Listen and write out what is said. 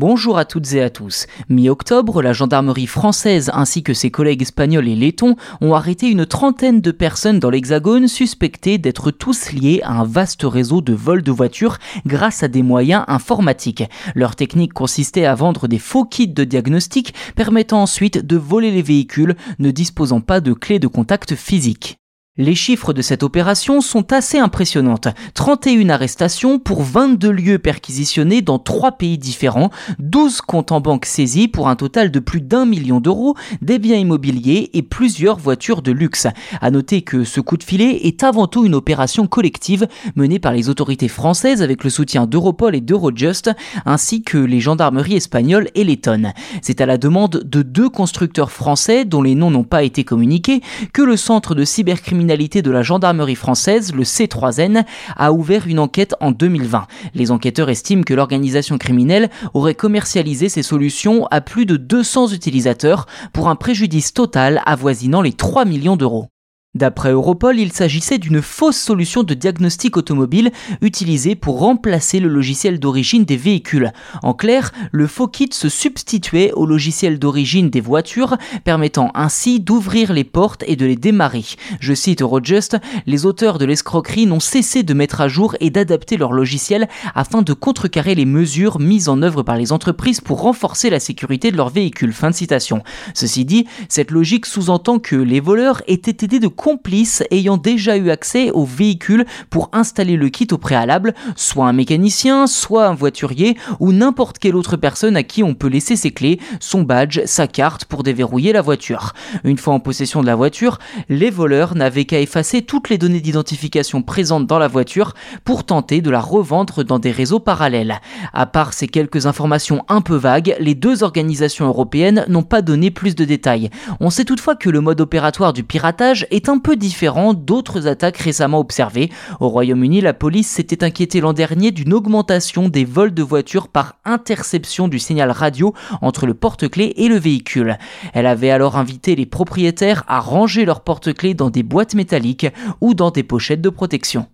Bonjour à toutes et à tous. Mi-octobre, la gendarmerie française ainsi que ses collègues espagnols et lettons ont arrêté une trentaine de personnes dans l'Hexagone suspectées d'être tous liés à un vaste réseau de vols de voitures grâce à des moyens informatiques. Leur technique consistait à vendre des faux kits de diagnostic permettant ensuite de voler les véhicules ne disposant pas de clés de contact physique. Les chiffres de cette opération sont assez impressionnantes. 31 arrestations pour 22 lieux perquisitionnés dans 3 pays différents, 12 comptes en banque saisis pour un total de plus d'un million d'euros, des biens immobiliers et plusieurs voitures de luxe. À noter que ce coup de filet est avant tout une opération collective menée par les autorités françaises avec le soutien d'Europol et d'Eurojust, ainsi que les gendarmeries espagnoles et lettonnes. C'est à la demande de deux constructeurs français dont les noms n'ont pas été communiqués que le centre de cybercriminalité de la gendarmerie française, le C3N, a ouvert une enquête en 2020. Les enquêteurs estiment que l'organisation criminelle aurait commercialisé ces solutions à plus de 200 utilisateurs pour un préjudice total avoisinant les 3 millions d'euros. D'après Europol, il s'agissait d'une fausse solution de diagnostic automobile utilisée pour remplacer le logiciel d'origine des véhicules. En clair, le faux kit se substituait au logiciel d'origine des voitures, permettant ainsi d'ouvrir les portes et de les démarrer. Je cite Eurojust, les auteurs de l'escroquerie n'ont cessé de mettre à jour et d'adapter leur logiciel afin de contrecarrer les mesures mises en œuvre par les entreprises pour renforcer la sécurité de leurs véhicules. Fin de citation. Ceci dit, cette logique sous-entend que les voleurs étaient aidés de complices ayant déjà eu accès au véhicule pour installer le kit au préalable, soit un mécanicien, soit un voiturier ou n'importe quelle autre personne à qui on peut laisser ses clés, son badge, sa carte pour déverrouiller la voiture. Une fois en possession de la voiture, les voleurs n'avaient qu'à effacer toutes les données d'identification présentes dans la voiture pour tenter de la revendre dans des réseaux parallèles. À part ces quelques informations un peu vagues, les deux organisations européennes n'ont pas donné plus de détails. On sait toutefois que le mode opératoire du piratage est un peu différent d'autres attaques récemment observées. Au Royaume-Uni, la police s'était inquiétée l'an dernier d'une augmentation des vols de voitures par interception du signal radio entre le porte-clés et le véhicule. Elle avait alors invité les propriétaires à ranger leurs porte-clés dans des boîtes métalliques ou dans des pochettes de protection.